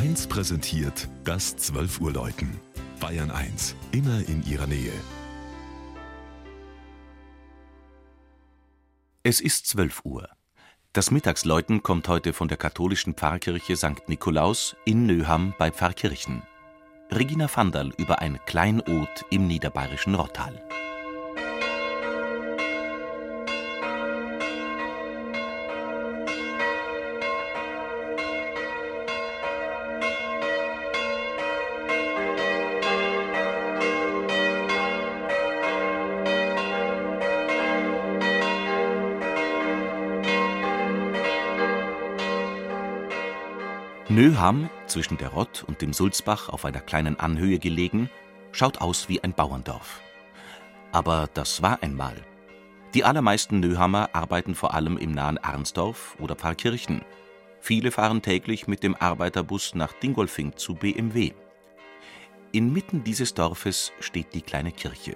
1 präsentiert das 12 Uhr Läuten. Bayern 1, immer in ihrer Nähe. Es ist 12 Uhr. Das Mittagsläuten kommt heute von der katholischen Pfarrkirche St. Nikolaus in Nöham bei Pfarrkirchen. Regina Vandal über ein Kleinod im niederbayerischen Rottal. Nöham, zwischen der Rott und dem Sulzbach auf einer kleinen Anhöhe gelegen, schaut aus wie ein Bauerndorf. Aber das war einmal. Die allermeisten Nöhammer arbeiten vor allem im nahen Arnsdorf oder Pfarrkirchen. Viele fahren täglich mit dem Arbeiterbus nach Dingolfing zu BMW. Inmitten dieses Dorfes steht die kleine Kirche.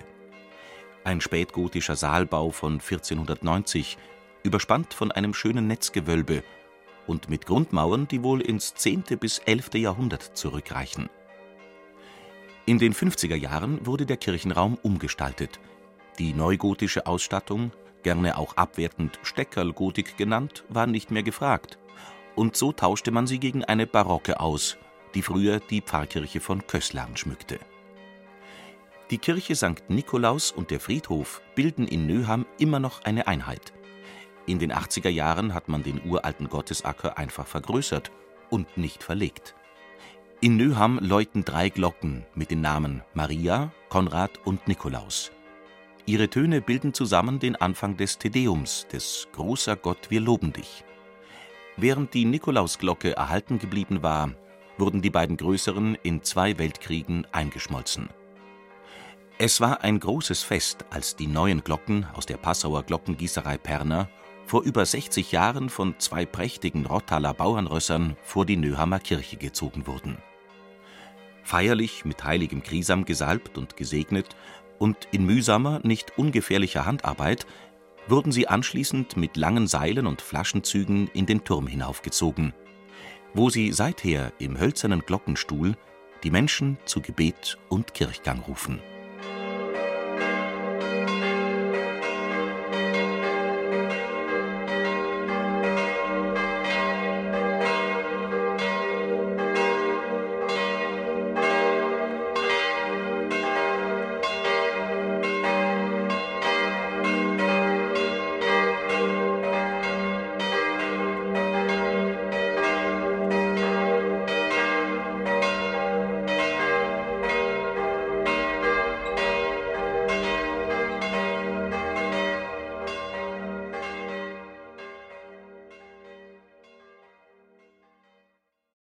Ein spätgotischer Saalbau von 1490, überspannt von einem schönen Netzgewölbe und mit Grundmauern, die wohl ins 10. bis 11. Jahrhundert zurückreichen. In den 50er Jahren wurde der Kirchenraum umgestaltet. Die neugotische Ausstattung, gerne auch abwertend Steckerlgotik genannt, war nicht mehr gefragt. Und so tauschte man sie gegen eine barocke aus, die früher die Pfarrkirche von Kößlarn schmückte. Die Kirche St. Nikolaus und der Friedhof bilden in Nöham immer noch eine Einheit. In den 80er Jahren hat man den uralten Gottesacker einfach vergrößert und nicht verlegt. In Nöham läuten drei Glocken mit den Namen Maria, Konrad und Nikolaus. Ihre Töne bilden zusammen den Anfang des Tedeums, des Großer Gott, wir loben dich. Während die Nikolausglocke erhalten geblieben war, wurden die beiden größeren in zwei Weltkriegen eingeschmolzen. Es war ein großes Fest, als die neuen Glocken aus der Passauer Glockengießerei Perner vor über 60 Jahren von zwei prächtigen Rottaler Bauernrössern vor die Nöhammer Kirche gezogen wurden. Feierlich mit heiligem Krisam gesalbt und gesegnet und in mühsamer, nicht ungefährlicher Handarbeit wurden sie anschließend mit langen Seilen und Flaschenzügen in den Turm hinaufgezogen, wo sie seither im hölzernen Glockenstuhl die Menschen zu Gebet und Kirchgang rufen